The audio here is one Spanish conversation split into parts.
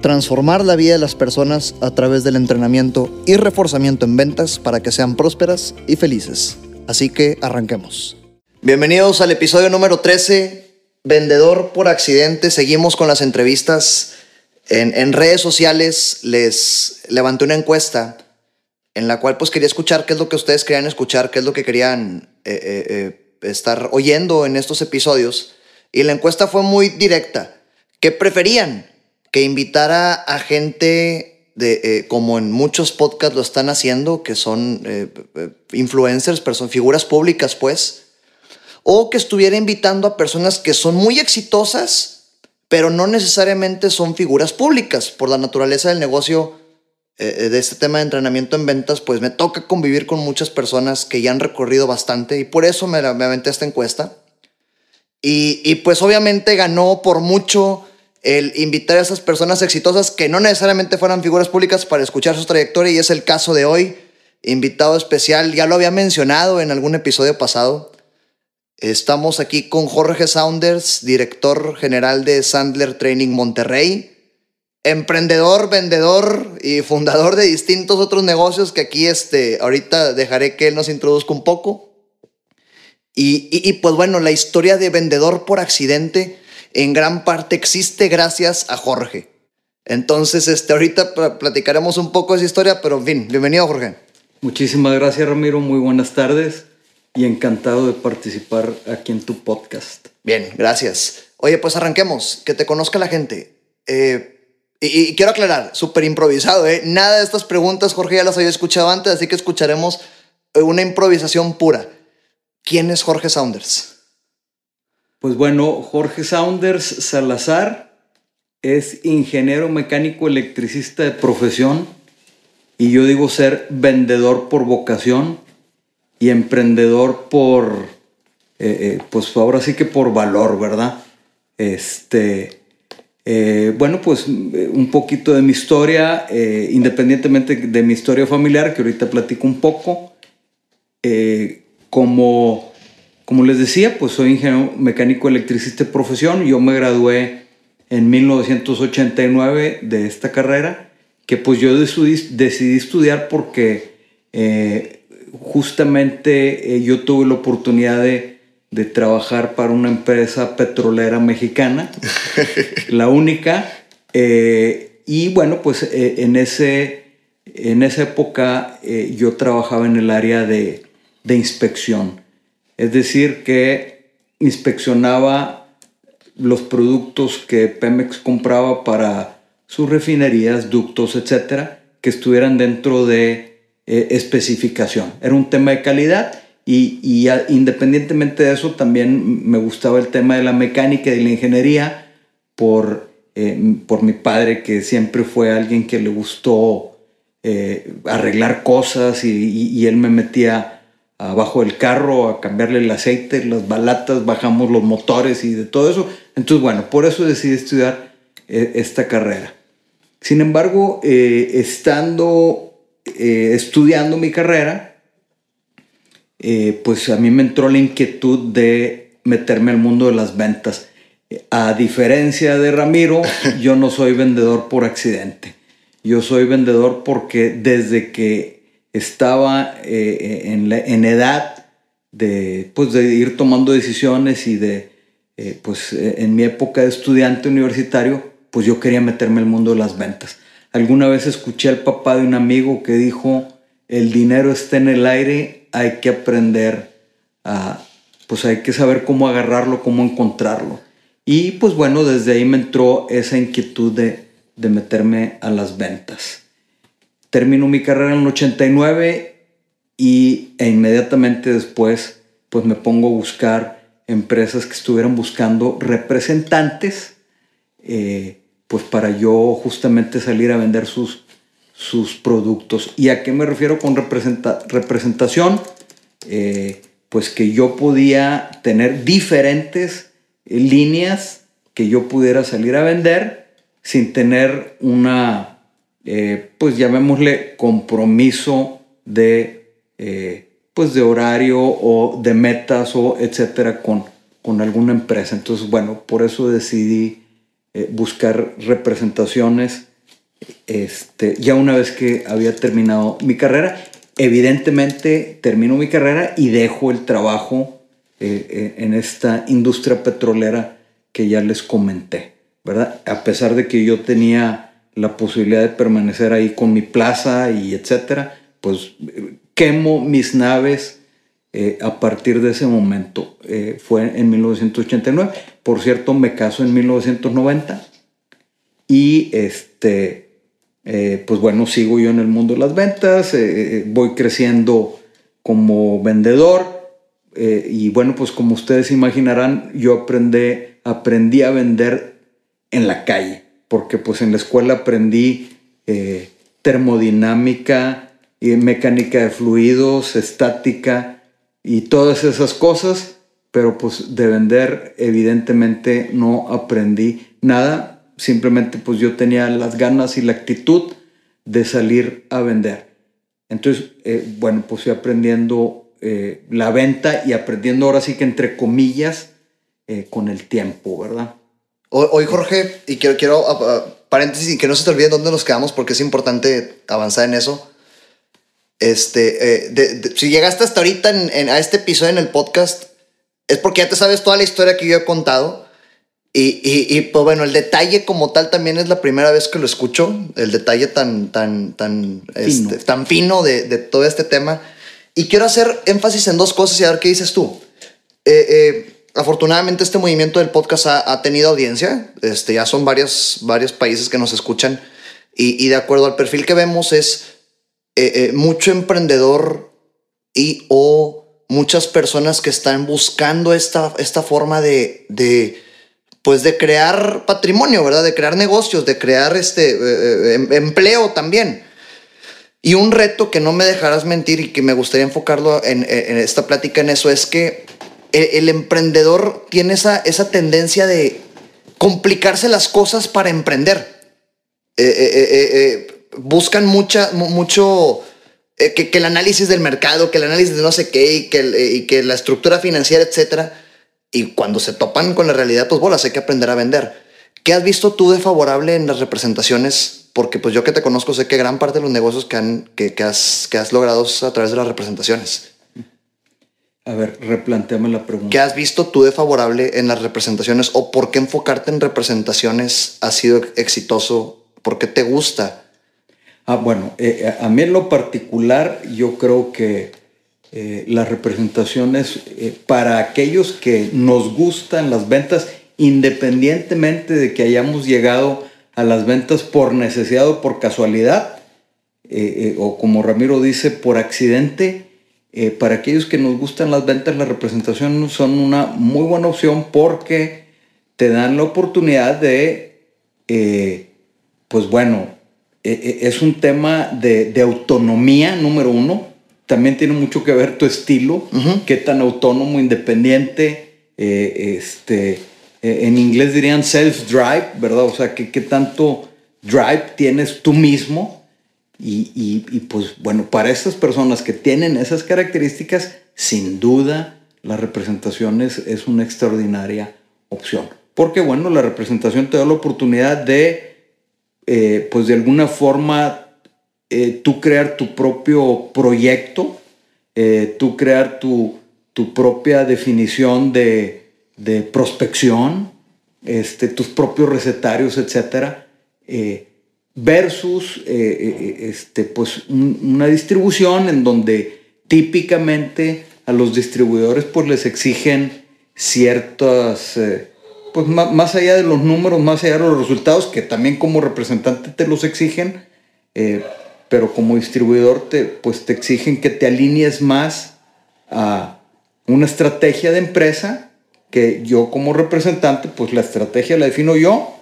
transformar la vida de las personas a través del entrenamiento y reforzamiento en ventas para que sean prósperas y felices. Así que arranquemos. Bienvenidos al episodio número 13, Vendedor por accidente. Seguimos con las entrevistas. En, redes sociales les levanté una encuesta en la cual pues quería escuchar qué es lo que ustedes querían escuchar, qué es lo que querían eh, eh, eh, estar oyendo en estos episodios. Y la encuesta fue muy directa. ¿Qué preferían? Que invitara a gente de, eh, como en muchos podcasts lo están haciendo, que son eh, eh, influencers, personas, figuras públicas, pues, o que estuviera invitando a personas que son muy exitosas, pero no necesariamente son figuras públicas. Por la naturaleza del negocio de este tema de entrenamiento en ventas, pues me toca convivir con muchas personas que ya han recorrido bastante y por eso me, me aventé esta encuesta. Y, y pues obviamente ganó por mucho el invitar a esas personas exitosas que no necesariamente fueran figuras públicas para escuchar su trayectoria y es el caso de hoy. Invitado especial, ya lo había mencionado en algún episodio pasado. Estamos aquí con Jorge Saunders, director general de Sandler Training Monterrey, emprendedor, vendedor y fundador de distintos otros negocios que aquí este, ahorita dejaré que él nos introduzca un poco. Y, y pues bueno, la historia de vendedor por accidente en gran parte existe gracias a Jorge. Entonces, este, ahorita platicaremos un poco de esa historia, pero en fin, bienvenido Jorge. Muchísimas gracias Ramiro, muy buenas tardes y encantado de participar aquí en tu podcast. Bien, gracias. Oye, pues arranquemos, que te conozca la gente. Eh, y, quiero aclarar, súper improvisado, ¿eh? Nada de estas preguntas, Jorge, ya las había escuchado antes, así que escucharemos eh, una improvisación pura. ¿Quién es Jorge Saunders? Pues bueno, Jorge Saunders Salazar es ingeniero mecánico electricista de profesión y yo digo ser vendedor por vocación y emprendedor por, eh, eh, pues ahora sí que por valor, ¿verdad? Este, eh, bueno, pues un poquito de mi historia, independientemente de mi historia familiar, que ahorita platico un poco, como como les decía, pues soy ingeniero mecánico electricista de profesión. Yo me gradué en 1989 de esta carrera, que pues yo decidí, estudiar porque eh, justamente eh, yo tuve la oportunidad de, trabajar para una empresa petrolera mexicana, la única. Eh, y bueno, pues en, ese, en esa época yo trabajaba en el área de, de inspección. Es decir, que inspeccionaba los productos que Pemex compraba para sus refinerías, ductos, etcétera, que estuvieran dentro de eh, especificación. Era un tema de calidad y, independientemente de eso también me gustaba el tema de la mecánica y la ingeniería por, eh, por mi padre que siempre fue alguien que le gustó eh, arreglar cosas y él me metía abajo del carro a cambiarle el aceite, las balatas, bajamos los motores y de todo eso. Entonces, bueno, por eso decidí estudiar eh, esta carrera. Sin embargo, eh, estando eh, estudiando mi carrera, pues a mí me entró la inquietud de meterme al mundo de las ventas. A diferencia de Ramiro, yo no soy vendedor por accidente. Yo soy vendedor porque desde que estaba eh, en, edad de, pues, de ir tomando decisiones y de, eh, pues eh, en mi época de estudiante universitario, pues yo quería meterme al mundo de las ventas. Alguna vez escuché al papá de un amigo que dijo, el dinero está en el aire, hay que aprender a, pues hay que saber cómo agarrarlo, cómo encontrarlo. Y pues bueno, desde ahí me entró esa inquietud de, de meterme a las ventas. Termino mi carrera en el 89 y e inmediatamente después pues me pongo a buscar empresas que estuvieran buscando representantes eh, pues para yo justamente salir a vender sus, sus productos. ¿Y a qué me refiero con representación? Eh, pues que yo podía tener diferentes líneas que yo pudiera salir a vender sin tener una, eh, pues llamémosle compromiso de, eh, pues de horario o de metas o etcétera con, con alguna empresa. Entonces, bueno, por eso decidí buscar representaciones este, ya una vez que había terminado mi carrera. Evidentemente termino mi carrera y dejo el trabajo eh, eh, en esta industria petrolera que ya les comenté, ¿verdad? A pesar de que yo tenía la posibilidad de permanecer ahí con mi plaza y etcétera, pues quemo mis naves eh, a partir de ese momento. fue en 1989. Por cierto, me caso en 1990 y este eh, pues bueno, sigo yo en el mundo de las ventas, eh, eh, voy creciendo como vendedor y bueno, pues como ustedes imaginarán, yo aprendí a vender en la calle, porque pues en la escuela aprendí termodinámica, y mecánica de fluidos, estática y todas esas cosas, pero pues de vender evidentemente no aprendí nada simplemente pues yo tenía las ganas y la actitud de salir a vender. Entonces, eh, bueno, pues fui aprendiendo eh, la venta y aprendiendo ahora sí que entre comillas eh, con el tiempo, ¿verdad? Hoy, Jorge, y quiero, quiero ah, paréntesis, y que no se te olvide dónde nos quedamos porque es importante avanzar en eso. Este, si llegaste hasta ahorita en, a este episodio en el podcast, es porque ya te sabes toda la historia que yo he contado y, y, pues bueno, el detalle como tal también es la primera vez que lo escucho, el detalle tan, tan, tan, fino, este, tan fino de, de, todo este tema. Y quiero hacer énfasis en dos cosas y a ver qué dices tú. Eh, eh, afortunadamente este movimiento del podcast ha, ha, tenido audiencia, este, ya son varios, varios países que nos escuchan y, y de acuerdo al perfil que vemos es eh, mucho emprendedor y o muchas personas que están buscando esta, esta forma de... de pues de crear patrimonio, ¿verdad? De crear negocios, de crear este eh, eh, em, empleo también. Y un reto que no me dejarás mentir y que me gustaría enfocarlo en, esta plática en eso es que el, emprendedor tiene esa, esa tendencia de complicarse las cosas para emprender. Eh, buscan mucha, mucho que, el análisis del mercado, que el análisis de no sé qué y que, la estructura financiera, etcétera y cuando se topan con la realidad, pues bolas, hay que aprender a vender. ¿Qué has visto tú de favorable en las representaciones? Porque pues yo que te conozco sé que gran parte de los negocios que, han, que has, que has logrado a través de las representaciones. A ver, replanteame la pregunta. ¿Qué has visto tú de favorable en las representaciones o por qué enfocarte en representaciones ha sido exitoso? ¿Por qué te gusta? Ah, bueno, eh, a mí en lo particular yo creo que eh, las representaciones eh, para aquellos que nos gustan las ventas, independientemente de que hayamos llegado a las ventas por necesidad o por casualidad, eh, o como Ramiro dice, por accidente. Para aquellos que nos gustan las ventas, las representaciones son una muy buena opción porque te dan la oportunidad de, pues bueno, es un tema de, de autonomía, número uno, también tiene mucho que ver tu estilo, qué tan autónomo, independiente, eh, este, eh, en inglés dirían self-drive, ¿verdad? O sea, qué, qué tanto drive tienes tú mismo. Y, y, pues bueno, para estas personas que tienen esas características, sin duda la representación es, una extraordinaria opción. Porque bueno, la representación te da la oportunidad de, eh, pues de alguna forma, eh, tú crear tu propio proyecto, eh, tú crear tu, tu propia definición de, de, prospección, este, tus propios recetarios, etc. Eh, versus este, pues, una distribución en donde típicamente a los distribuidores pues, les exigen ciertas, pues más, allá de los números, más allá de los resultados, que también como representante te los exigen, pero como distribuidor te, pues te exigen que te alinees más a una estrategia de empresa que yo como representante, pues la estrategia la defino yo,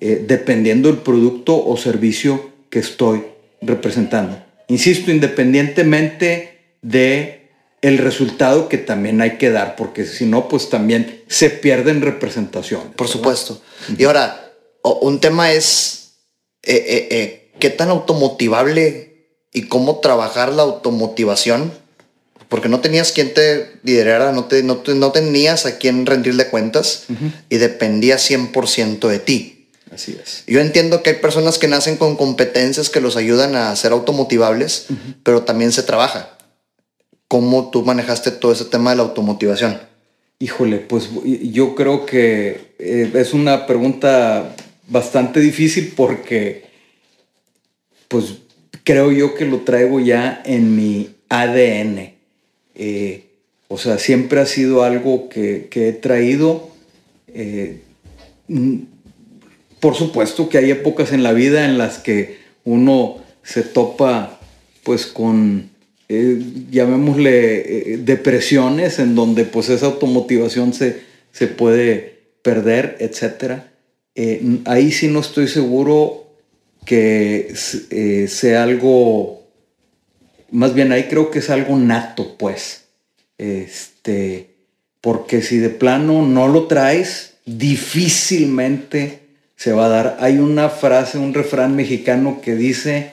eh, dependiendo del producto o servicio que estoy representando. Insisto, independientemente de el resultado que también hay que dar, porque si no, pues también se pierden representaciones. Por supuesto. Y ahora, un tema es eh, eh, eh, qué tan automotivable y cómo trabajar la automotivación, porque no tenías quien te liderara, no, te, no, tenías a quien rendirle cuentas y dependía 100% de ti. Así es. Yo entiendo que hay personas que nacen con competencias que los ayudan a ser automotivables, pero también se trabaja. ¿Cómo tú manejaste todo ese tema de la automotivación? Híjole, pues yo creo que eh, es una pregunta bastante difícil porque, pues creo yo que lo traigo ya en mi ADN. Eh, o sea, siempre ha sido algo que, he traído. Eh, por supuesto que hay épocas en la vida en las que uno se topa pues con, eh, llamémosle, eh, depresiones en donde pues esa automotivación se, se puede perder, etc. Eh, ahí sí no estoy seguro que sea algo, más bien ahí creo que es algo nato pues. Este, porque si de plano no lo traes, difícilmente se va a dar. Hay una frase, un refrán mexicano que dice,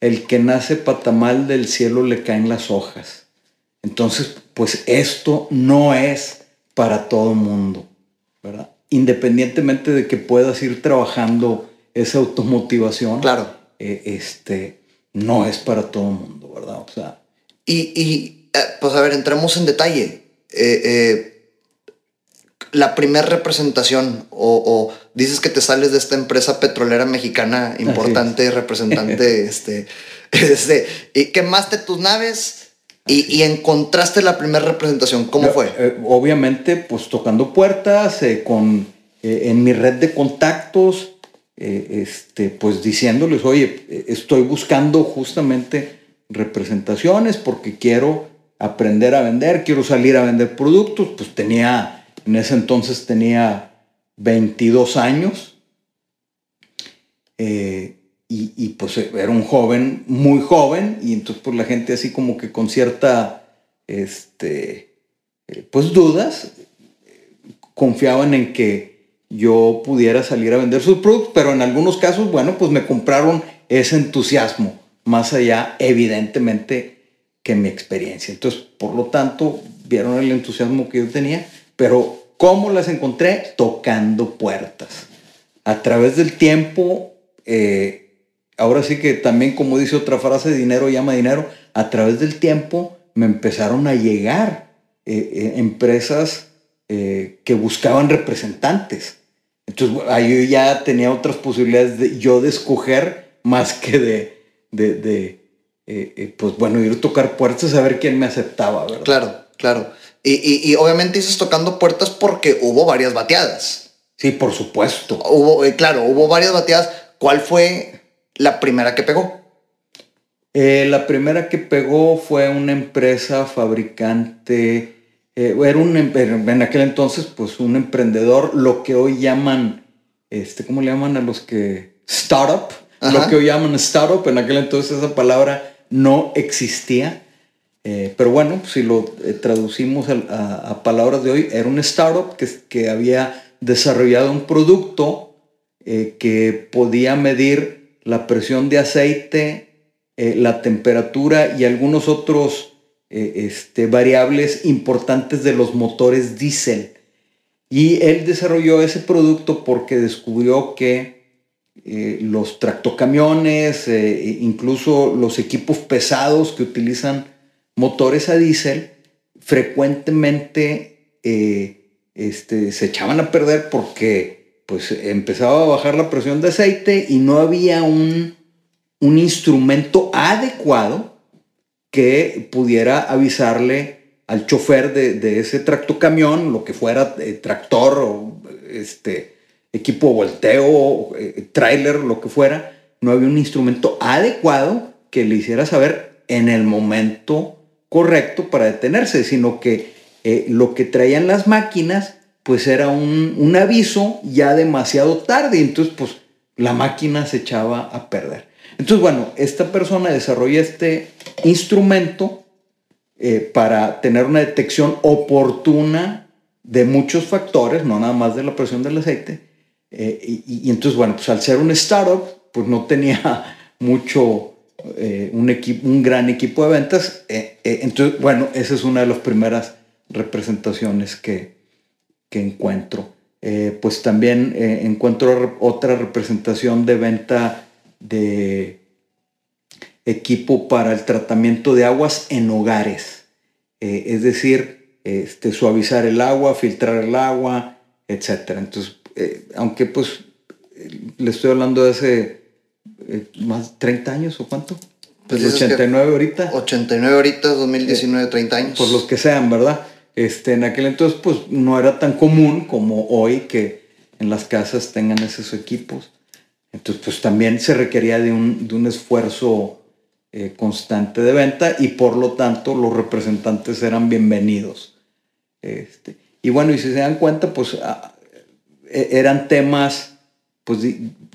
el que nace patamal del cielo le caen las hojas. Entonces, pues esto no es para todo mundo, ¿verdad? Independientemente de que puedas ir trabajando esa automotivación, claro. Eh, este, no es para todo mundo, ¿verdad? O sea. Y, y eh, pues a ver, entremos en detalle. Eh, la primera representación o, dices que te sales de esta empresa petrolera mexicana importante, representante, este, este, y quemaste tus naves y, encontraste la primera representación. ¿Cómo fue? Eh, obviamente, pues tocando puertas, eh, con, eh, en mi red de contactos, este, pues diciéndoles, oye, estoy buscando justamente representaciones porque quiero aprender a vender, quiero salir a vender productos, pues tenía en ese entonces tenía 22 años. Eh, y, pues era un joven, muy joven, y entonces pues la gente así como que con cierta, este, eh, pues dudas, confiaban en que yo pudiera salir a vender sus productos, pero en algunos casos, bueno, pues me compraron ese entusiasmo, más allá, evidentemente, que mi experiencia. Entonces, por lo tanto, vieron el entusiasmo que yo tenía pero ¿cómo las encontré? Tocando puertas. A través del tiempo, eh, ahora sí que también como dice otra frase, dinero llama dinero, a través del tiempo me empezaron a llegar eh, eh, empresas que buscaban representantes. Entonces ahí ya tenía otras posibilidades de yo de escoger más que de, de, pues bueno, ir a tocar puertas a ver quién me aceptaba, ¿verdad? Claro, claro. Y, obviamente dices tocando puertas porque hubo varias bateadas. Sí, por supuesto. Hubo, eh, claro, hubo varias bateadas. ¿Cuál fue la primera que pegó? Eh, la primera que pegó fue una empresa fabricante, eh, era un, en aquel entonces, pues un emprendedor, lo que hoy llaman, este, ¿cómo le llaman a los que? Startup. Lo que hoy llaman startup, en aquel entonces esa palabra no existía. Eh, pero bueno, si lo eh, traducimos a, palabras de hoy, era un startup que, que había desarrollado un producto eh, que podía medir la presión de aceite, la temperatura y algunos otros este, variables importantes de los motores diésel. Y él desarrolló ese producto porque descubrió que los tractocamiones, incluso los equipos pesados que utilizan motores a diésel frecuentemente eh, este, se echaban a perder porque pues, empezaba a bajar la presión de aceite y no había un, un instrumento adecuado que pudiera avisarle al chofer de, ese tractocamión, lo que fuera eh, tractor este, equipo volteo, eh, trailer, lo que fuera, no había un instrumento adecuado que le hiciera saber en el momento correcto para detenerse, sino que eh, lo que traían las máquinas pues era un, aviso ya demasiado tarde, entonces pues la máquina se echaba a perder. Entonces, bueno, esta persona desarrolla este instrumento eh, para tener una detección oportuna de muchos factores, no nada más de la presión del aceite. Eh, y, entonces, bueno, pues al ser un startup, pues no tenía mucho, eh, un, un gran equipo de ventas. entonces, bueno, esa es una de las primeras representaciones que, que encuentro. pues también encuentro otra representación de venta de equipo para el tratamiento de aguas en hogares. es decir, este, suavizar el agua, filtrar el agua, etc. Entonces, eh, aunque pues le estoy hablando de hace eh, más 30 años o cuánto? Pues 89 ahorita. 89 ahorita, 2019, 30 años. Por los que sean, ¿verdad? Este, en aquel entonces pues no era tan común como hoy que en las casas tengan esos equipos. Entonces pues también se requería de un, de un esfuerzo eh, constante de venta y por lo tanto los representantes eran bienvenidos. Este, y bueno, y si se dan cuenta, pues ah, e, eran temas, pues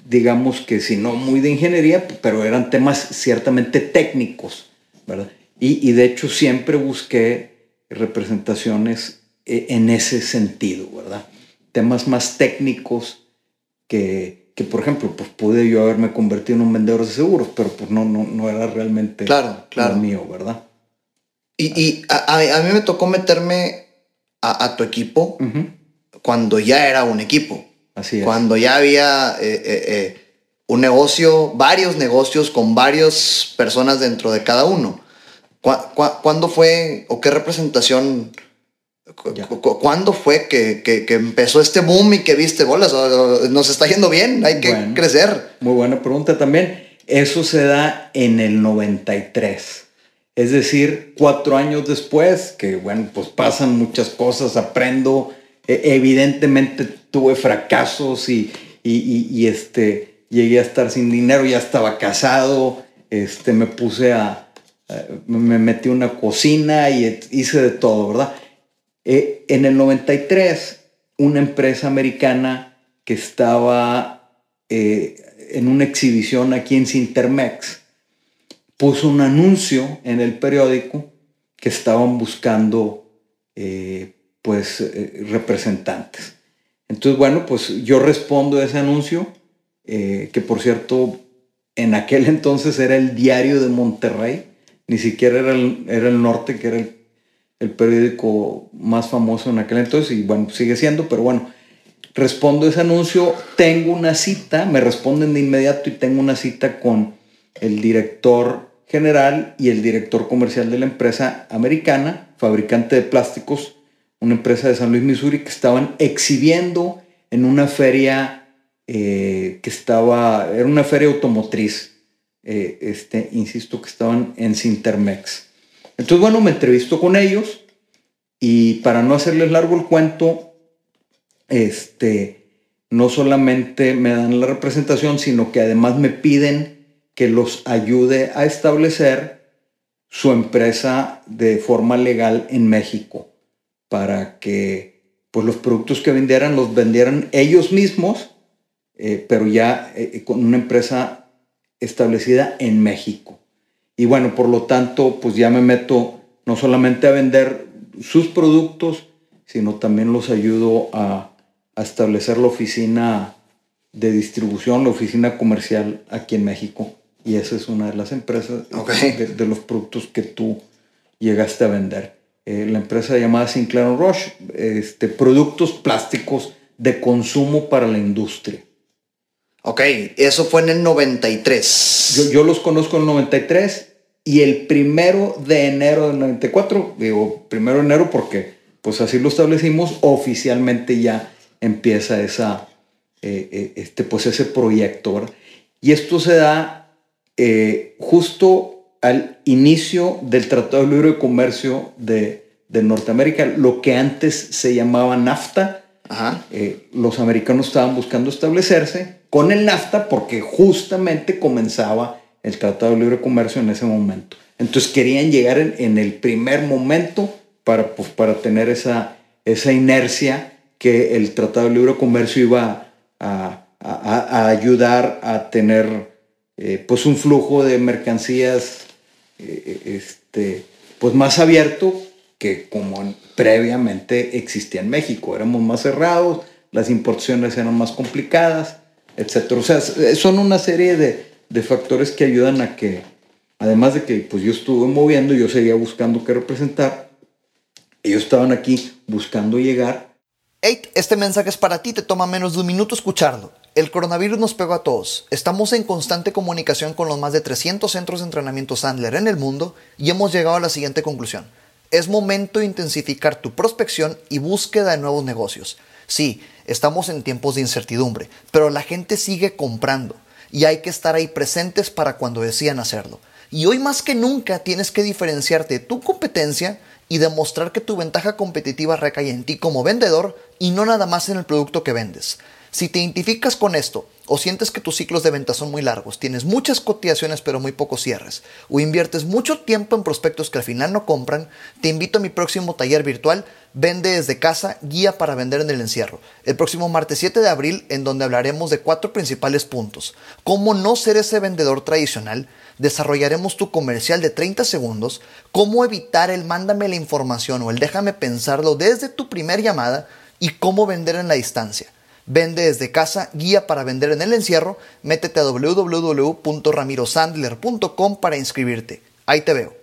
digamos que si no muy de ingeniería, pero eran temas ciertamente técnicos, ¿verdad? Y, y de hecho siempre busqué representaciones eh, en ese sentido, ¿verdad? Temas más técnicos que, que por ejemplo, pues pude yo haberme convertido en un vendedor de seguros, pero pues no, no, no era realmente claro, claro. lo mío, ¿verdad? Y, y a, a, mí me tocó meterme a, a tu equipo cuando ya era un equipo. Así es. Cuando ya había eh, eh, eh, un negocio, varios negocios con varias personas dentro de cada uno. cuándo fue o qué representación ¿Cuándo fue que, que, empezó este boom y que viste bolas? Nos está yendo bien, hay que crecer. Muy buena pregunta también. Eso se da en el 93. Es decir, cuatro años después, que bueno, pues pasan muchas cosas, aprendo. E, evidentemente tuve fracasos y, y, este, llegué a estar sin dinero, ya estaba casado, este, me puse a, me metí una cocina y hice de todo, ¿verdad? Eh, en el 93, una empresa americana que estaba eh, en una exhibición aquí en Sintermex puso un anuncio en el periódico que estaban buscando eh, pues representantes. Entonces, bueno, pues yo respondo a ese anuncio, que por cierto, en aquel entonces era el diario de Monterrey, ni siquiera era el, era el norte, que era el el periódico más famoso en aquel entonces y bueno, sigue siendo, pero bueno, respondo ese anuncio, tengo una cita, me responden de inmediato y tengo una cita con el director general y el director comercial de la empresa americana, fabricante de plásticos, una empresa de San Luis, Missouri, que estaban exhibiendo en una feria eh, que estaba, era una feria automotriz, eh, este, insisto que estaban en Sintermex. Entonces, bueno, me entrevisto con ellos y para no hacerles largo el cuento, este, no solamente me dan la representación, sino que además me piden que los ayude a establecer su empresa de forma legal en México para que pues, los productos que vendieran los vendieran ellos mismos, eh, pero ya eh, con una empresa establecida en México. Y bueno, por lo tanto, pues ya me meto no solamente a vender sus productos, sino también los ayudo a, establecer la oficina de distribución, la oficina comercial aquí en México. Y esa es una de las empresas de, los productos que tú llegaste a vender. Eh, la empresa llamada Sinclair Rush, este, productos plásticos de consumo para la industria. Ok, eso fue en el 93. Yo, yo los conozco en el 93 y el primero de enero del 94, digo primero de enero porque pues así lo establecimos, oficialmente ya empieza esa, eh, eh, este, pues ese proyecto. ¿verdad? Y esto se da eh, justo al inicio del Tratado de Libre de Comercio de, de Norteamérica, lo que antes se llamaba NAFTA. los americanos estaban buscando establecerse con el NAFTA porque justamente comenzaba el Tratado de Libre Comercio en ese momento. Entonces querían llegar en, el primer momento para, pues, para tener esa, esa inercia que el Tratado de Libre Comercio iba a, ayudar a tener eh, pues un flujo de mercancías eh, este, pues más abierto que como previamente existía en México. Éramos más cerrados, las importaciones eran más complicadas, etc. O sea, son una serie de, de factores que ayudan a que, además de que pues yo estuve moviendo, yo seguía buscando qué representar, ellos estaban aquí buscando llegar. Este mensaje es para ti, te toma menos de un minuto escucharlo. El coronavirus nos pegó a todos. Estamos en constante comunicación con los más de 300 centros de entrenamiento Sandler en el mundo y hemos llegado a la siguiente conclusión. Es momento de intensificar tu prospección y búsqueda de nuevos negocios. Sí, estamos en tiempos de incertidumbre, pero la gente sigue comprando y hay que estar ahí presentes para cuando decían hacerlo. Y hoy más que nunca tienes que diferenciarte de tu competencia y demostrar que tu ventaja competitiva recae en ti como vendedor y no nada más en el producto que vendes. Si te identificas con esto o sientes que tus ciclos de venta son muy largos, tienes muchas cotizaciones pero muy pocos cierres, o inviertes mucho tiempo en prospectos que al final no compran, te invito a mi próximo taller virtual Vende desde casa, guía para vender en el encierro, el próximo martes 7 de abril en donde hablaremos de cuatro principales puntos. Cómo no ser ese vendedor tradicional, desarrollaremos tu comercial de 30 segundos, cómo evitar el mándame la información o el déjame pensarlo desde tu primer llamada y cómo vender en la distancia. Vende desde casa, guía para vender en el encierro. Métete a www.ramirosandler.com para inscribirte. Ahí te veo.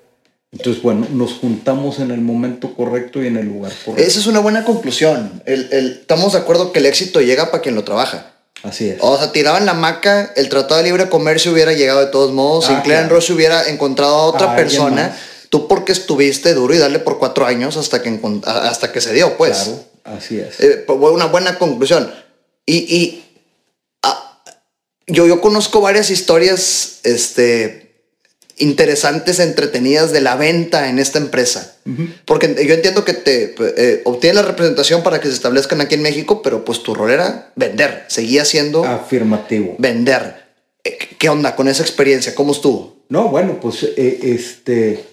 Entonces, bueno, nos juntamos en el momento correcto y en el lugar correcto. Esa es una buena conclusión. estamos de acuerdo que el éxito llega para quien lo trabaja. Así es. O sea, tiraban la maca, el Tratado de Libre Comercio hubiera llegado de todos modos, ah, Sinclair claro. Ross hubiera encontrado a otra persona. Tú porque estuviste duro y darle por cuatro años hasta que, hasta que se dio, pues. Claro, así es. Eh, pues, una buena conclusión. Y, y ah, yo, yo conozco varias historias este, interesantes, entretenidas de la venta en esta empresa. Porque yo entiendo que te eh, obtienes la representación para que se establezcan aquí en México, pero pues tu rol era vender, seguía siendo... Afirmativo. Vender. Eh, ¿Qué onda con esa experiencia? ¿Cómo estuvo? No, bueno, pues eh, este...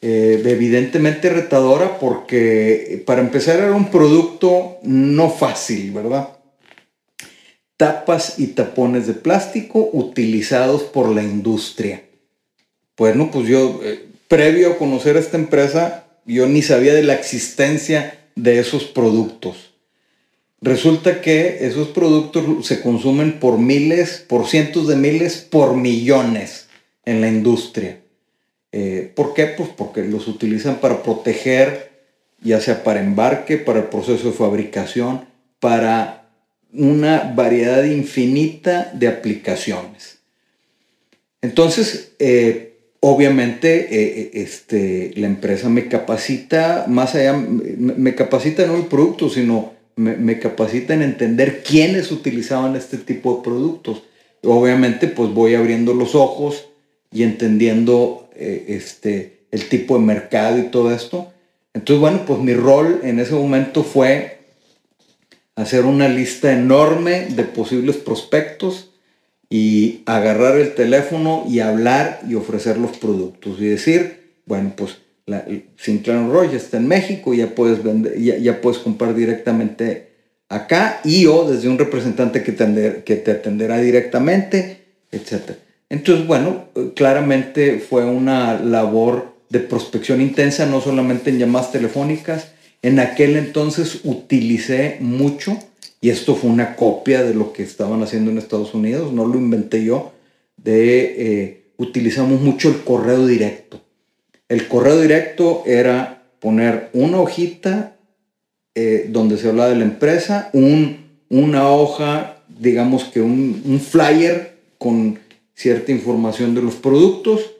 evidentemente retadora porque para empezar era un producto no fácil, ¿verdad? tapas y tapones de plástico utilizados por la industria. Bueno, pues yo, eh, previo a conocer esta empresa, yo ni sabía de la existencia de esos productos. Resulta que esos productos se consumen por miles, por cientos de miles, por millones en la industria. Eh, ¿Por qué? Pues porque los utilizan para proteger, ya sea para embarque, para el proceso de fabricación, para una variedad infinita de aplicaciones. Entonces, eh, obviamente, eh, eh, este, la empresa me capacita, más allá, me, capacita no el producto, sino me, capacita en entender quiénes utilizaban este tipo de productos. Obviamente, pues voy abriendo los ojos y entendiendo este, el tipo de mercado y todo esto. Entonces, bueno, pues mi rol en ese momento fue hacer una lista enorme de posibles prospectos y agarrar el teléfono y hablar y ofrecer los productos y decir, bueno, pues la, Sinclair Roy está en México, ya puedes, vender, ya, ya, puedes comprar directamente acá y o desde un representante que que te atenderá directamente, etc. Entonces, bueno, claramente fue una labor de prospección intensa, no solamente en llamadas telefónicas, en aquel entonces utilicé mucho, y esto fue una copia de lo que estaban haciendo en Estados Unidos, no lo inventé yo, de eh, utilizamos mucho el correo directo. El correo directo era poner una hojita eh, donde se habla de la empresa, un, una hoja, digamos que un, un flyer con cierta información de los productos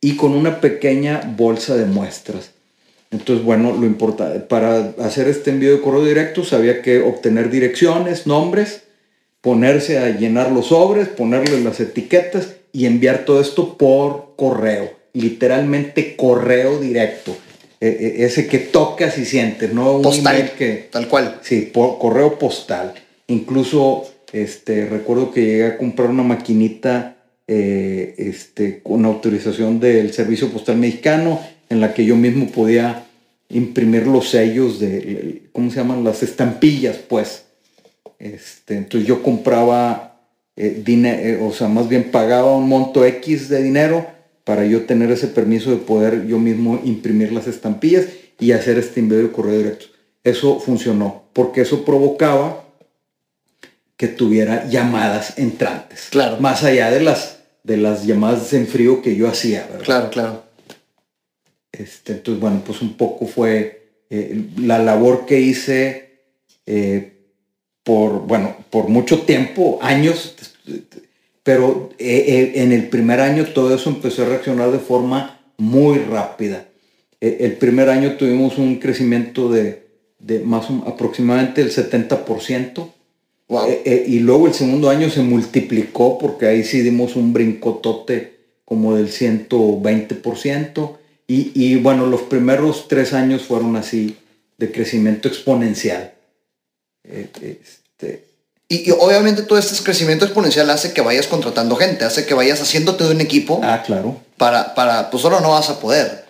y con una pequeña bolsa de muestras. Entonces, bueno, lo importante, para hacer este envío de correo directo, había que obtener direcciones, nombres, ponerse a llenar los sobres, ponerle las etiquetas y enviar todo esto por correo, literalmente correo directo. E, e, ese que tocas y sientes, no un postal, que tal cual. Sí, por correo postal. Incluso este recuerdo que llegué a comprar una maquinita eh, este, con autorización del Servicio Postal Mexicano en la que yo mismo podía imprimir los sellos de, ¿cómo se llaman? Las estampillas, pues. Este, entonces yo compraba eh, o sea, más bien pagaba un monto X de dinero para yo tener ese permiso de poder yo mismo imprimir las estampillas y hacer este envío de correo directo. Eso funcionó, porque eso provocaba que tuviera llamadas entrantes. Claro. Más allá de las, de las llamadas en frío que yo hacía, ¿verdad? Claro, claro. Este, entonces, bueno, pues un poco fue eh, la labor que hice eh, por, bueno, por mucho tiempo, años, pero eh, en el primer año todo eso empezó a reaccionar de forma muy rápida. el primer año tuvimos un crecimiento de, de más aproximadamente el 70%. y luego el segundo año se multiplicó porque ahí sí dimos un brincotote como del 120%. Y, bueno, los primeros tres años fueron así de crecimiento exponencial. Eh, este. y, obviamente todo este crecimiento exponencial hace que vayas contratando gente, hace que vayas haciéndote de un equipo. Ah, claro. Para, para pues solo no vas a poder.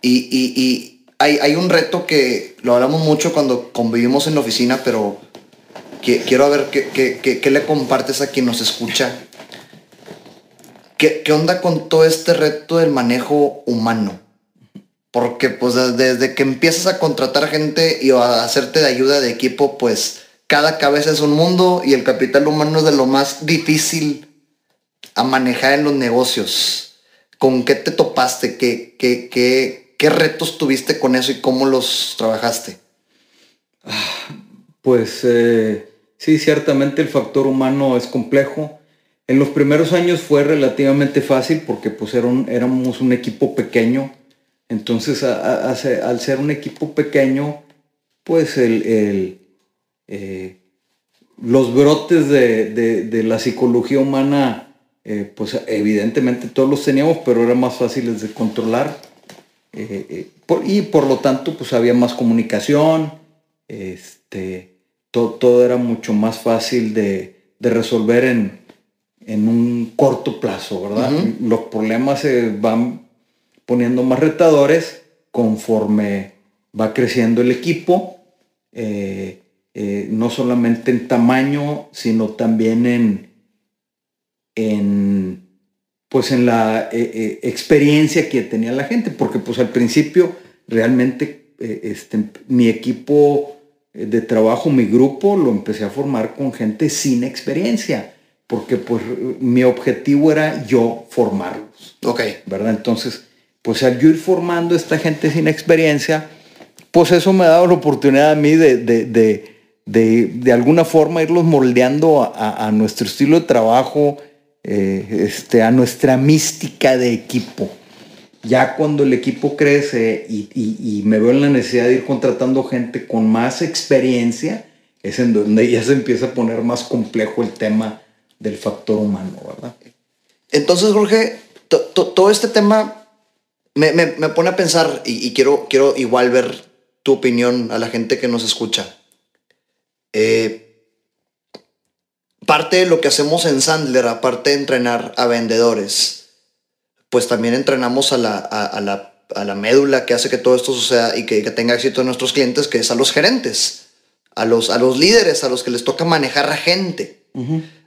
Y, y hay, hay, un reto que lo hablamos mucho cuando convivimos en la oficina, pero que, quiero ver qué, qué, qué, le compartes a quien nos escucha. ¿Qué, ¿Qué onda con todo este reto del manejo humano? Porque pues desde que empiezas a contratar gente y a hacerte de ayuda de equipo, pues cada cabeza es un mundo y el capital humano es de lo más difícil a manejar en los negocios. ¿Con qué te topaste? ¿Qué, qué, qué, qué retos tuviste con eso y cómo los trabajaste? Pues eh, sí, ciertamente el factor humano es complejo. En los primeros años fue relativamente fácil porque pues éramos un equipo pequeño entonces, al ser un equipo pequeño, pues el, eh, los brotes de, la psicología humana, eh, pues evidentemente todos los teníamos, pero eran más fáciles de controlar. Eh, y por lo tanto, pues había más comunicación, este, todo, era mucho más fácil de, resolver en, un corto plazo, ¿verdad? Los problemas se van poniendo más retadores conforme va creciendo el equipo, eh, eh, no solamente en tamaño, sino también en, en pues en la eh, experiencia que tenía la gente, porque pues al principio realmente este, mi equipo de trabajo, mi grupo, lo empecé a formar con gente sin experiencia, porque pues mi objetivo era yo formarlos. Ok. ¿Verdad? Entonces, pues al yo ir formando a esta gente sin experiencia, pues eso me ha dado la oportunidad a mí de, de, alguna forma irlos moldeando a, nuestro estilo de trabajo, eh, este, a nuestra mística de equipo. Ya cuando el equipo crece y, y, me veo en la necesidad de ir contratando gente con más experiencia, es en donde ya se empieza a poner más complejo el tema del factor humano, ¿verdad? Entonces, Jorge, todo este tema me, pone a pensar y, quiero, quiero igual ver tu opinión a la gente que nos escucha. Eh, parte de lo que hacemos en Sandler, aparte de entrenar a vendedores, pues también entrenamos a la, a, la, médula que hace que todo esto suceda y que, tenga éxito en nuestros clientes, que es a los gerentes, a los, a los líderes, a los que les toca manejar a gente.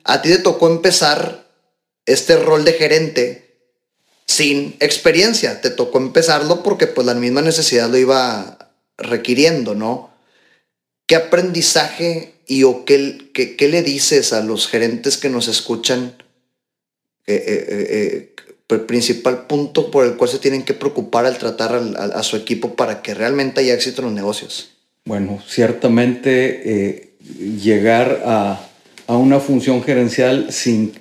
A ti te tocó empezar este rol de gerente sin experiencia. Te tocó empezarlo porque pues la misma necesidad lo iba requiriendo, ¿no? ¿Qué aprendizaje y o qué, le dices a los gerentes que nos escuchan? Eh, eh, eh, el principal punto por el cual se tienen que preocupar al tratar a, su equipo para que realmente haya éxito en los negocios. Bueno, ciertamente llegar a, una función gerencial sin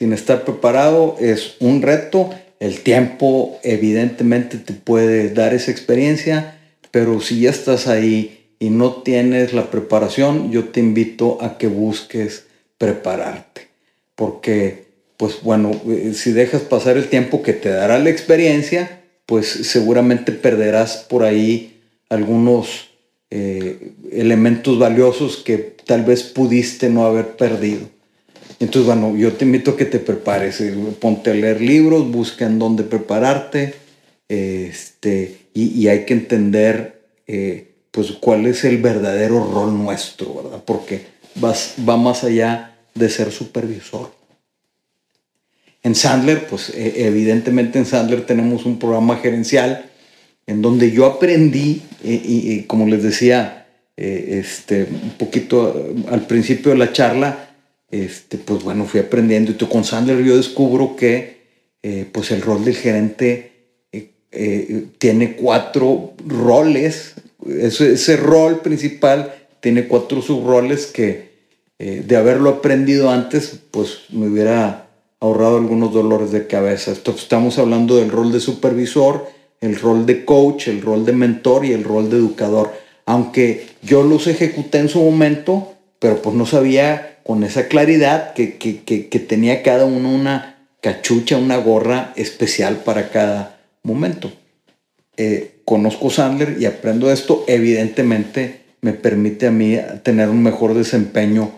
estar preparado es un reto el tiempo evidentemente te puede dar esa experiencia, pero si ya estás ahí y no tienes la preparación, yo te invito a que busques prepararte. Porque, pues bueno, eh, si dejas pasar el tiempo que te dará la experiencia, pues seguramente perderás por ahí algunos eh, elementos valiosos que tal vez pudiste no haber perdido. Entonces, bueno, yo te invito a que te prepares, eh, ponte a leer libros, busca en dónde prepararte, este, y, hay que entender eh, pues cuál es el verdadero rol nuestro, ¿verdad? Porque vas, va más allá de ser supervisor. en Sandler, pues e, evidentemente en Sandler tenemos un programa gerencial en donde yo aprendí, y, como les decía, eh, este, un poquito al principio de la charla, este, pues bueno, fui aprendiendo y tú con Sandler yo descubro que eh, pues el rol del gerente eh, tiene cuatro roles, ese, ese, rol principal tiene cuatro subroles que de haberlo aprendido antes, pues me hubiera ahorrado algunos dolores de cabeza. Estamos hablando del rol de supervisor, el rol de coach, el rol de mentor y el rol de educador. Aunque yo los ejecuté en su momento, pero pues no sabía con esa claridad que, tenía cada uno una cachucha, una gorra especial para cada momento. Eh, conozco Sandler y aprendo esto, evidentemente me permite a mí tener un mejor desempeño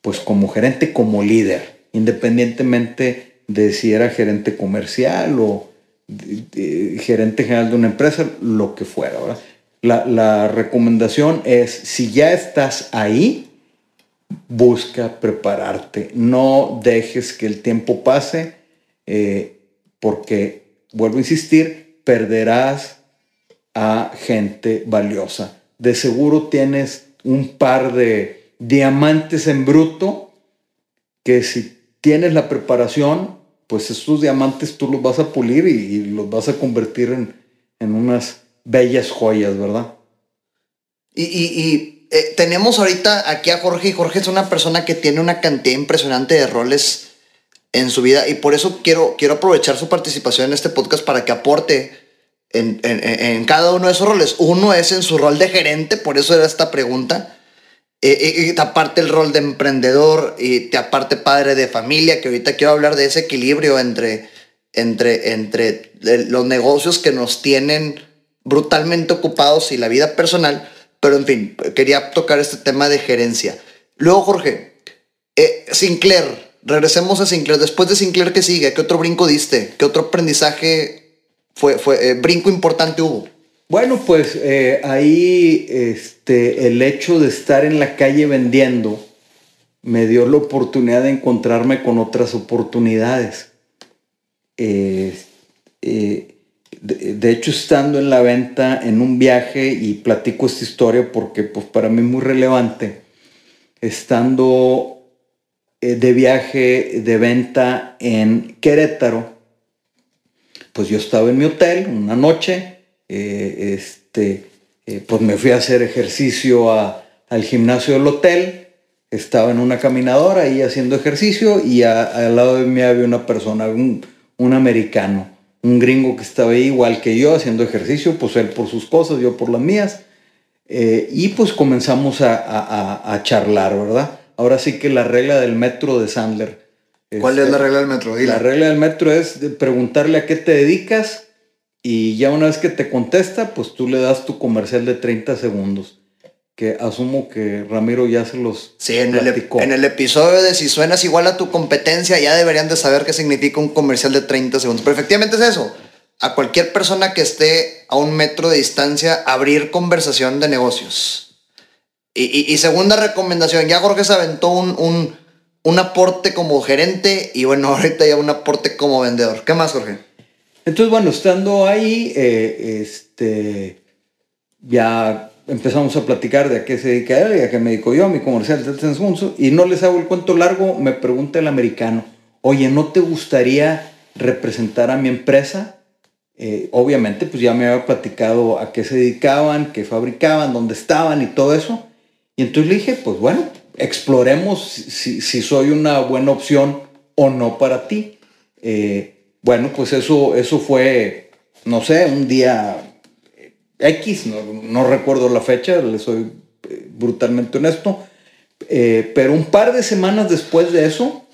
pues como gerente, como líder independientemente de si era gerente comercial o gerente general de una empresa, lo que fuera. La, recomendación es, si ya estás ahí, busca prepararte. No dejes que el tiempo pase, eh, porque, vuelvo a insistir, perderás a gente valiosa. De seguro tienes un par de diamantes en bruto que si tienes la preparación, pues estos diamantes tú los vas a pulir y, los vas a convertir en, unas bellas joyas, ¿verdad? Y, eh, tenemos ahorita aquí a Jorge y Jorge es una persona que tiene una cantidad impresionante de roles en su vida y por eso quiero, quiero aprovechar su participación en este podcast para que aporte en, en cada uno de esos roles. Uno es en su rol de gerente, por eso era esta pregunta y, aparte el rol de emprendedor y te aparte padre de familia, que ahorita quiero hablar de ese equilibrio entre, entre, entre los negocios que nos tienen brutalmente ocupados y la vida personal, pero en fin, quería tocar este tema de gerencia. Luego, Jorge, eh, Sinclair, regresemos a Sinclair. Después de Sinclair, ¿qué sigue? ¿Qué otro brinco diste? ¿Qué otro aprendizaje fue, fue eh, brinco importante hubo? Bueno, pues eh, ahí este, el hecho de estar en la calle vendiendo me dio la oportunidad de encontrarme con otras oportunidades. De, hecho, estando en la venta, en un viaje, y platico esta historia porque pues, para mí es muy relevante, estando de viaje de venta en Querétaro, pues yo estaba en mi hotel una noche, eh, este, eh, pues me fui a hacer ejercicio al gimnasio del hotel, estaba en una caminadora ahí haciendo ejercicio y al lado de mí había una persona, un, americano, un gringo que estaba ahí igual que yo haciendo ejercicio, pues él por sus cosas, yo por las mías. Eh, y pues comenzamos a, charlar, ¿verdad? Ahora sí que la regla del metro de Sandler. ¿Cuál es, la regla del metro? La regla del metro es preguntarle a qué te dedicas y ya una vez que te contesta, pues tú le das tu comercial de 30 segundos. Que asumo que Ramiro ya se los Sí, en el, en el, episodio de si suenas igual a tu competencia, ya deberían de saber qué significa un comercial de 30 segundos. Pero efectivamente es eso. A cualquier persona que esté a un metro de distancia, abrir conversación de negocios. Y, segunda recomendación, ya Jorge se aventó un, un, un aporte como gerente y bueno, ahorita ya un aporte como vendedor. ¿Qué más, Jorge? Entonces, bueno, estando ahí, eh, este, ya empezamos a platicar de a qué se dedica él y a qué me dedico yo, a mi comercial de Tensunzo, y no les hago el cuento largo, me pregunta el americano, oye, ¿no te gustaría representar a mi empresa? Eh, obviamente, pues ya me había platicado a qué se dedicaban, qué fabricaban, dónde estaban y todo eso. Y entonces le dije, pues bueno, exploremos si, si soy una buena opción o no para ti. Eh, bueno, pues eso, eso fue, no sé, un día X, no, recuerdo la fecha, le soy eh, brutalmente honesto, eh, pero un par de semanas después de eso,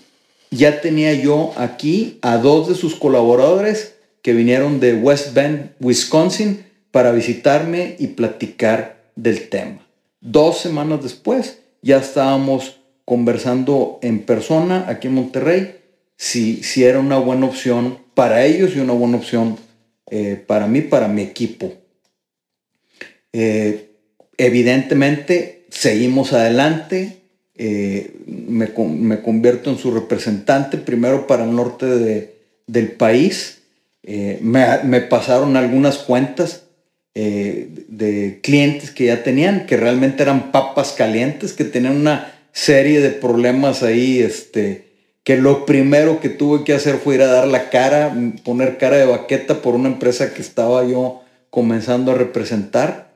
ya tenía yo aquí a dos de sus colaboradores que vinieron de West Bend, Wisconsin, para visitarme y platicar del tema. Dos semanas después ya estábamos conversando en persona aquí en Monterrey si, si era una buena opción para ellos y una buena opción eh, para mí, para mi equipo. Eh, evidentemente, seguimos adelante. Eh, me, me, convierto en su representante, primero para el norte de, del país. Eh, me, pasaron algunas cuentas de clientes que ya tenían, que realmente eran papas calientes, que tenían una serie de problemas ahí, este, que lo primero que tuve que hacer fue ir a dar la cara, poner cara de baqueta por una empresa que estaba yo comenzando a representar,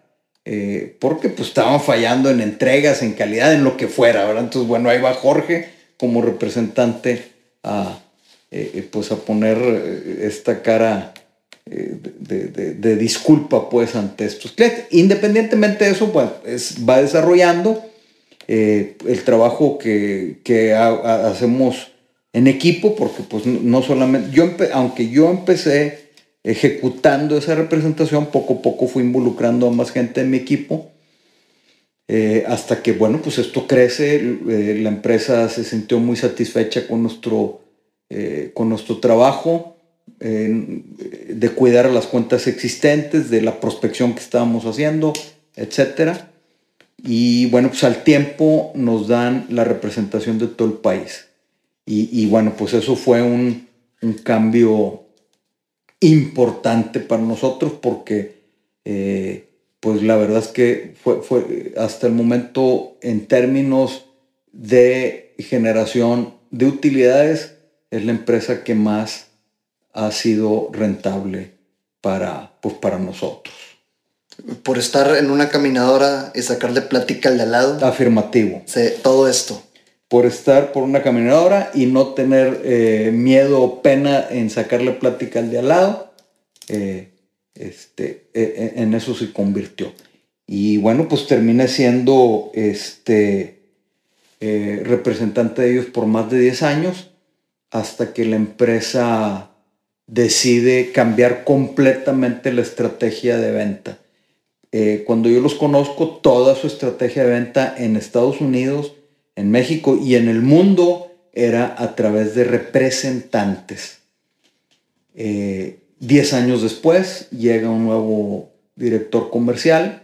eh, porque pues estaban fallando en entregas, en calidad, en lo que fuera, ¿verdad? Entonces, bueno, ahí va Jorge como representante a, eh, eh, pues a poner esta cara de, disculpa pues ante estos clientes. Independientemente de eso, pues va desarrollando el trabajo que, hacemos en equipo, porque pues no solamente, aunque yo empecé ejecutando esa representación, poco a poco fui involucrando a más gente en mi equipo, eh, hasta que, bueno, pues esto crece, eh, la empresa se sintió muy satisfecha con nuestro, eh, con nuestro trabajo, de cuidar las cuentas existentes, de la prospección que estábamos haciendo, etc. Y bueno, pues al tiempo nos dan la representación de todo el país. Y, bueno, pues eso fue un, un cambio importante para nosotros porque eh, pues la verdad es que fue, fue hasta el momento en términos de generación de utilidades es la empresa que más ha sido rentable para, pues para nosotros. Por estar en una caminadora y sacarle plática al de al lado. Afirmativo. todo esto por estar por una caminadora y no tener eh, miedo o pena en sacarle plática al de al lado. Eh, este, eh, en eso se convirtió. Y bueno, pues terminé siendo este, representante de ellos por más de 10 años hasta que la empresa decide cambiar completamente la estrategia de venta. cuando yo los conozco, toda su estrategia de venta en Estados Unidos en México y en el mundo era a través de representantes. Eh, diez años después llega un nuevo director comercial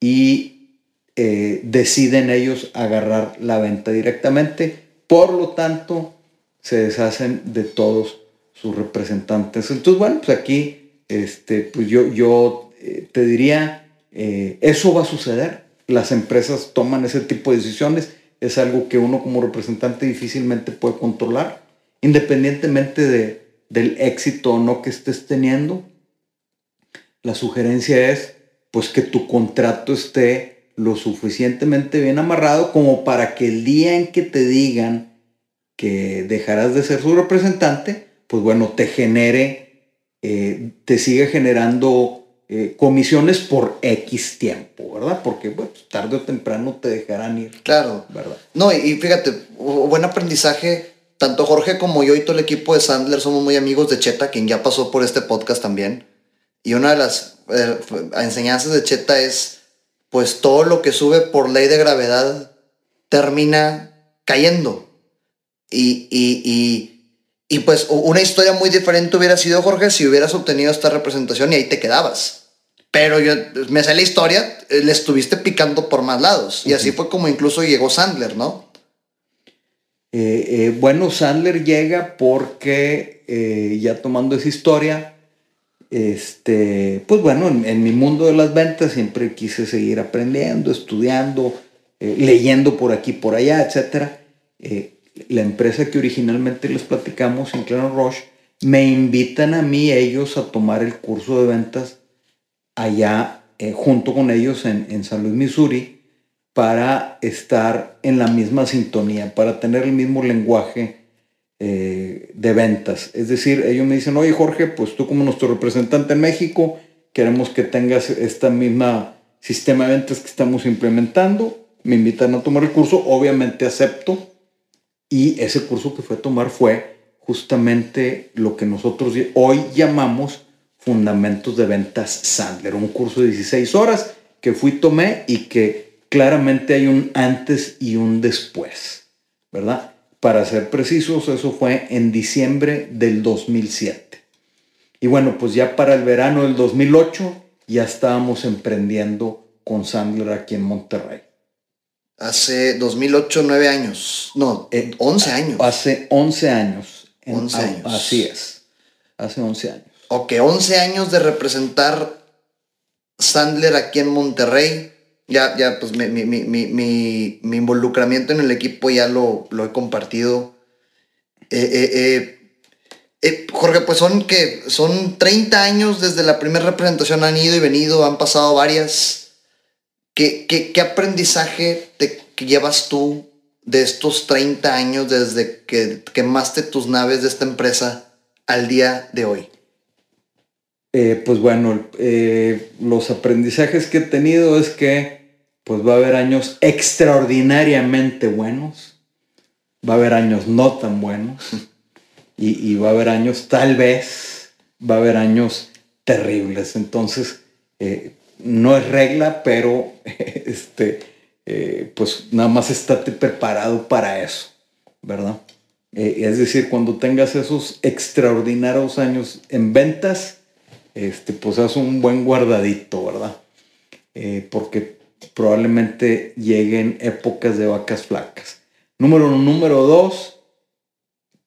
y eh, deciden ellos agarrar la venta directamente. Por lo tanto, se deshacen de todos sus representantes. Entonces, bueno, pues aquí este, pues yo, yo eh, te diría, eso va a suceder. Las empresas toman ese tipo de decisiones es algo que uno como representante difícilmente puede controlar, independientemente de, del éxito o no que estés teniendo. La sugerencia es pues que tu contrato esté lo suficientemente bien amarrado como para que el día en que te digan que dejarás de ser su representante, pues bueno, te genere, eh, te siga generando eh, comisiones por X tiempo, ¿verdad? Porque bueno, tarde o temprano te dejarán ir. Claro. ¿Verdad? No, y fíjate, buen aprendizaje. Tanto Jorge como yo y todo el equipo de Sandler somos muy amigos de Cheta, quien ya pasó por este podcast también. Y una de las eh, enseñanzas de Cheta es, pues todo lo que sube por ley de gravedad termina cayendo. Y, y, y, y pues una historia muy diferente hubiera sido, Jorge, si hubieras obtenido esta representación y ahí te quedabas. Pero yo me sé la historia, eh, le estuviste picando por más lados. Y así fue como incluso llegó Sandler, ¿no? Eh, eh, bueno, Sandler llega porque ya tomando esa historia, este, pues bueno, en, mi mundo de las ventas siempre quise seguir aprendiendo, estudiando, leyendo por aquí, por allá, etc. la empresa que originalmente les platicamos, en Claro Roche, me invitan a mí ellos a tomar el curso de ventas allá eh, junto con ellos en, San Luis, Missouri, para estar en la misma sintonía, para tener el mismo lenguaje eh, de ventas. Es decir, ellos me dicen, oye Jorge, pues tú como nuestro representante en México, queremos que tengas esta misma sistema de ventas que estamos implementando. Me invitan a tomar el curso, obviamente acepto. Y ese curso que fue a tomar fue justamente lo que nosotros hoy llamamos Fundamentos de Ventas Sandler, un curso de 16 horas que fui, tomé y que claramente hay un antes y un después, ¿verdad? Para ser precisos, eso fue en diciembre del 2007. Y bueno, pues ya para el verano del 2008 ya estábamos emprendiendo con Sandler aquí en Monterrey. Hace 2008, 9 años. No, 11 eh, años. Hace 11 años. 11 años. Así es. Hace 11 años. Ok, 11 años de representar Sandler aquí en Monterrey. Ya, ya, pues mi, mi, mi, mi, mi involucramiento en el equipo ya lo, lo he compartido. Eh, eh, eh, Jorge, pues son que son 30 años desde la primera representación, han ido y venido, han pasado varias. ¿Qué, qué, qué aprendizaje te llevas tú de estos 30 años desde que quemaste tus naves de esta empresa al día de hoy? Eh, pues bueno, eh, los aprendizajes que he tenido es que pues va a haber años extraordinariamente buenos, va a haber años no tan buenos y, va a haber años tal vez, va a haber años terribles. Entonces, eh, no es regla, pero este, pues nada más estate preparado para eso, ¿verdad? es decir, cuando tengas esos extraordinarios años en ventas, este, pues haz un buen guardadito, ¿verdad? Eh, porque probablemente lleguen épocas de vacas flacas. Número uno. Número dos,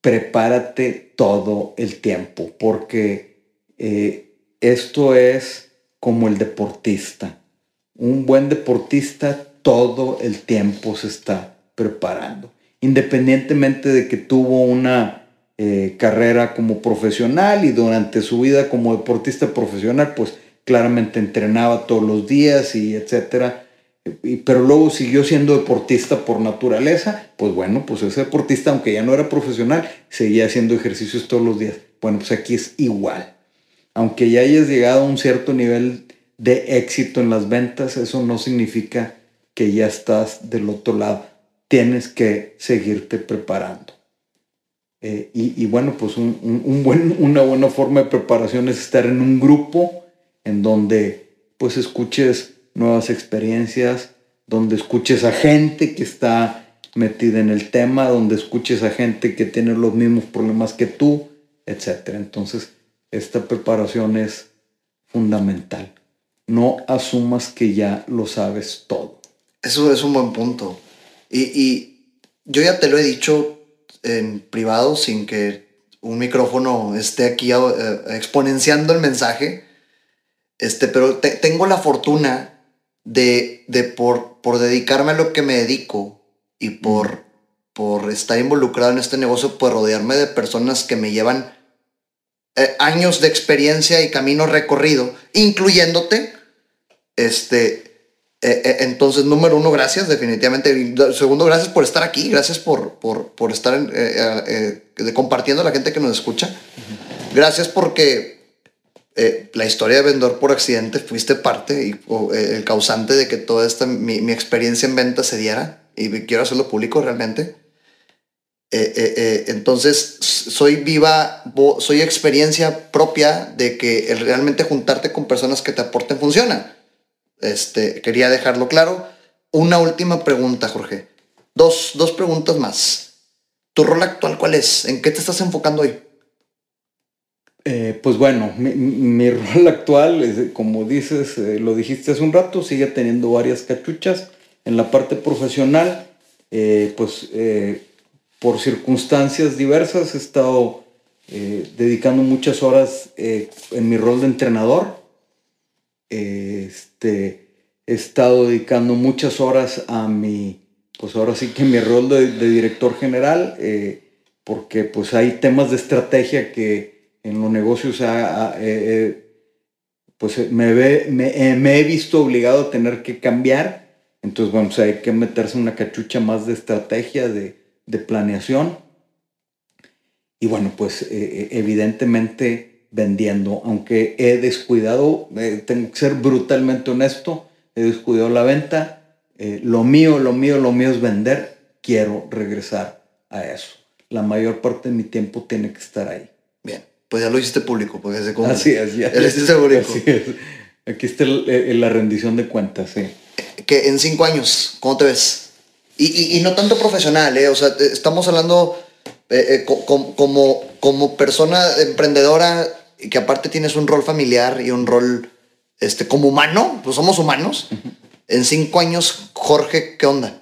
prepárate todo el tiempo, porque eh, esto es como el deportista. Un buen deportista todo el tiempo se está preparando, independientemente de que tuvo una eh, carrera como profesional y durante su vida como deportista profesional, pues claramente entrenaba todos los días y etcétera. Pero luego siguió siendo deportista por naturaleza, pues bueno, pues ese deportista, aunque ya no era profesional, seguía haciendo ejercicios todos los días. Bueno, pues aquí es igual. Aunque ya hayas llegado a un cierto nivel de éxito en las ventas, eso no significa que ya estás del otro lado. Tienes que seguirte preparando. Eh, y, bueno, pues un, buen, una buena forma de preparación es estar en un grupo en donde pues escuches nuevas experiencias, donde escuches a gente que está metida en el tema, donde escuches a gente que tiene los mismos problemas que tú, etc. Entonces, esta preparación es fundamental. No asumas que ya lo sabes todo. Eso es un buen punto. Y, y yo ya te lo he dicho en privado sin que un micrófono esté aquí eh, exponenciando el mensaje. Este, pero tengo la fortuna de, de por, por dedicarme a lo que me dedico y por, por estar involucrado en este negocio, por rodearme de personas que me llevan eh, años de experiencia y camino recorrido, incluyéndote, este, entonces, número uno, gracias, definitivamente. Segundo, gracias por estar aquí, gracias por, por, por estar eh, compartiendo a la gente que nos escucha. Gracias porque la historia de vendedor por accidente fuiste parte y el causante de que toda esta, mi, mi, experiencia en venta se diera y quiero hacerlo público realmente. entonces, soy viva, soy experiencia propia de que realmente juntarte con personas que te aporten funciona. Este, quería dejarlo claro. Una última pregunta, Jorge. Dos, dos preguntas más. ¿Tu rol actual cuál es? ¿En qué te estás enfocando hoy? Eh, pues bueno, mi, rol actual, como dices, eh, lo dijiste hace un rato, sigue teniendo varias cachuchas. En la parte profesional, eh, pues por circunstancias diversas he estado dedicando muchas horas en mi rol de entrenador. Este, he estado dedicando muchas horas a mi, pues ahora sí que mi rol de, director general, eh, porque pues hay temas de estrategia que en los negocios pues me, me, he visto obligado a tener que cambiar. Entonces, bueno, pues, hay que meterse una cachucha más de estrategia, de, planeación. Y bueno, pues eh, eh, evidentemente vendiendo, aunque he descuidado, eh, tengo que ser brutalmente honesto, he descuidado la venta, eh, lo mío, lo mío, lo mío es vender, quiero regresar a eso. La mayor parte de mi tiempo tiene que estar ahí. Bien, pues ya lo hiciste público, porque se. Así es, ya. Aquí está la rendición de cuentas, sí. Que en cinco años, ¿cómo te ves? Y, y, no tanto profesional, ¿eh? O sea, estamos hablando eh, como, como, como persona emprendedora, y que aparte tienes un rol familiar y un rol este, como humano, pues somos humanos. En cinco años, Jorge, ¿qué onda?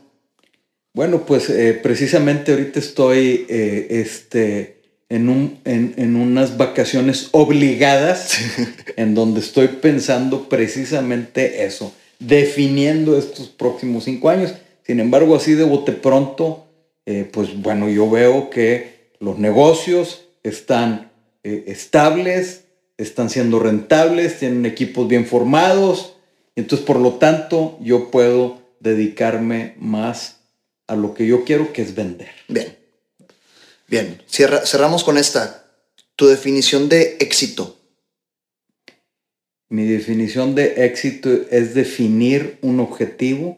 Bueno, pues eh, precisamente ahorita estoy eh, este, en, un, en, en unas vacaciones obligadas en donde estoy pensando precisamente eso, definiendo estos próximos cinco años. Sin embargo, así de bote pronto, eh, pues bueno, yo veo que los negocios están eh, estables, están siendo rentables, tienen equipos bien formados, entonces por lo tanto yo puedo dedicarme más a lo que yo quiero, que es vender. Bien. Bien. cerramos con esta. Tu definición de éxito. Mi definición de éxito es definir un objetivo,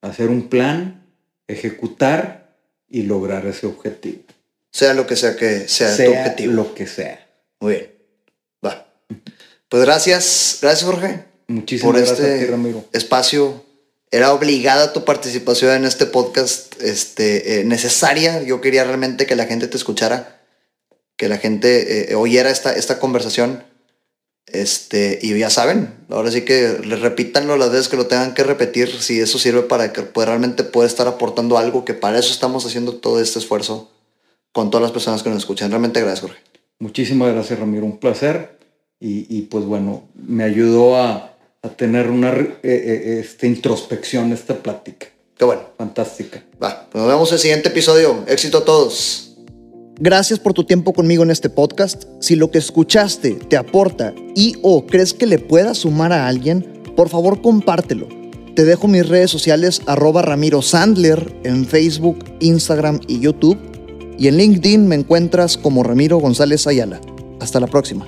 hacer un plan, ejecutar y lograr ese objetivo. Sea lo que sea que sea, tu objetivo. Lo que sea. Muy bien. Va. Pues gracias, gracias Jorge. Muchísimas por gracias este Ramiro. espacio era obligada tu participación en este podcast, este, eh, necesaria. Yo quería realmente que la gente te escuchara, que la gente eh, oyera esta, esta conversación. Este, y ya saben, ahora sí que les repítanlo las veces que lo tengan que repetir, si eso sirve para que realmente pueda estar aportando algo, que para eso estamos haciendo todo este esfuerzo con todas las personas que nos escuchan. Realmente gracias, Jorge. Muchísimas gracias, Ramiro. Un placer. Y, y pues bueno, me ayudó a, a tener una eh, eh, este, introspección, esta plática. Qué bueno. Fantástica. Va, pues nos vemos en el siguiente episodio. Éxito a todos. Gracias por tu tiempo conmigo en este podcast. Si lo que escuchaste te aporta y o crees que le pueda sumar a alguien, por favor compártelo. Te dejo mis redes sociales arroba Ramiro Sandler en Facebook, Instagram y YouTube. Y en LinkedIn me encuentras como Ramiro González Ayala. Hasta la próxima.